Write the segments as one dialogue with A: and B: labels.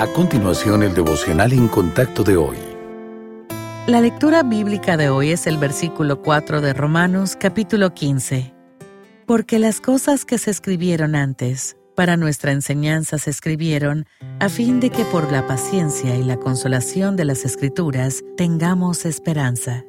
A: A continuación, el devocional en contacto de hoy.
B: La lectura bíblica de hoy es el versículo 4 de Romanos capítulo 15. Porque las cosas que se escribieron antes, para nuestra enseñanza se escribieron, a fin de que por la paciencia y la consolación de las escrituras tengamos esperanza.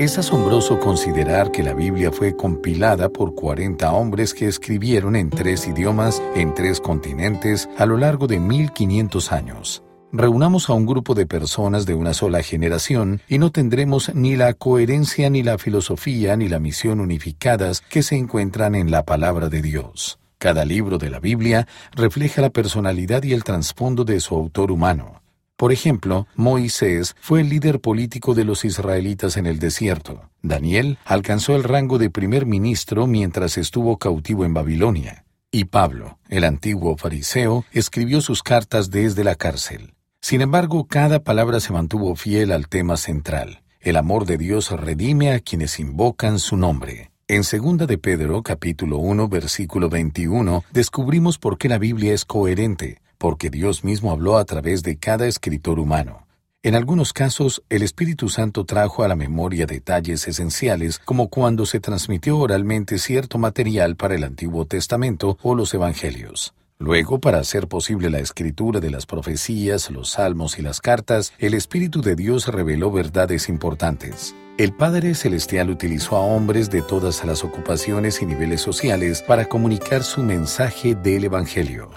A: Es asombroso considerar que la Biblia fue compilada por 40 hombres que escribieron en tres idiomas, en tres continentes, a lo largo de 1500 años. Reunamos a un grupo de personas de una sola generación y no tendremos ni la coherencia, ni la filosofía, ni la misión unificadas que se encuentran en la palabra de Dios. Cada libro de la Biblia refleja la personalidad y el trasfondo de su autor humano. Por ejemplo, Moisés fue el líder político de los israelitas en el desierto. Daniel alcanzó el rango de primer ministro mientras estuvo cautivo en Babilonia. Y Pablo, el antiguo fariseo, escribió sus cartas desde la cárcel. Sin embargo, cada palabra se mantuvo fiel al tema central. El amor de Dios redime a quienes invocan su nombre. En 2 de Pedro, capítulo 1, versículo 21, descubrimos por qué la Biblia es coherente porque Dios mismo habló a través de cada escritor humano. En algunos casos, el Espíritu Santo trajo a la memoria detalles esenciales, como cuando se transmitió oralmente cierto material para el Antiguo Testamento o los Evangelios. Luego, para hacer posible la escritura de las profecías, los salmos y las cartas, el Espíritu de Dios reveló verdades importantes. El Padre Celestial utilizó a hombres de todas las ocupaciones y niveles sociales para comunicar su mensaje del Evangelio.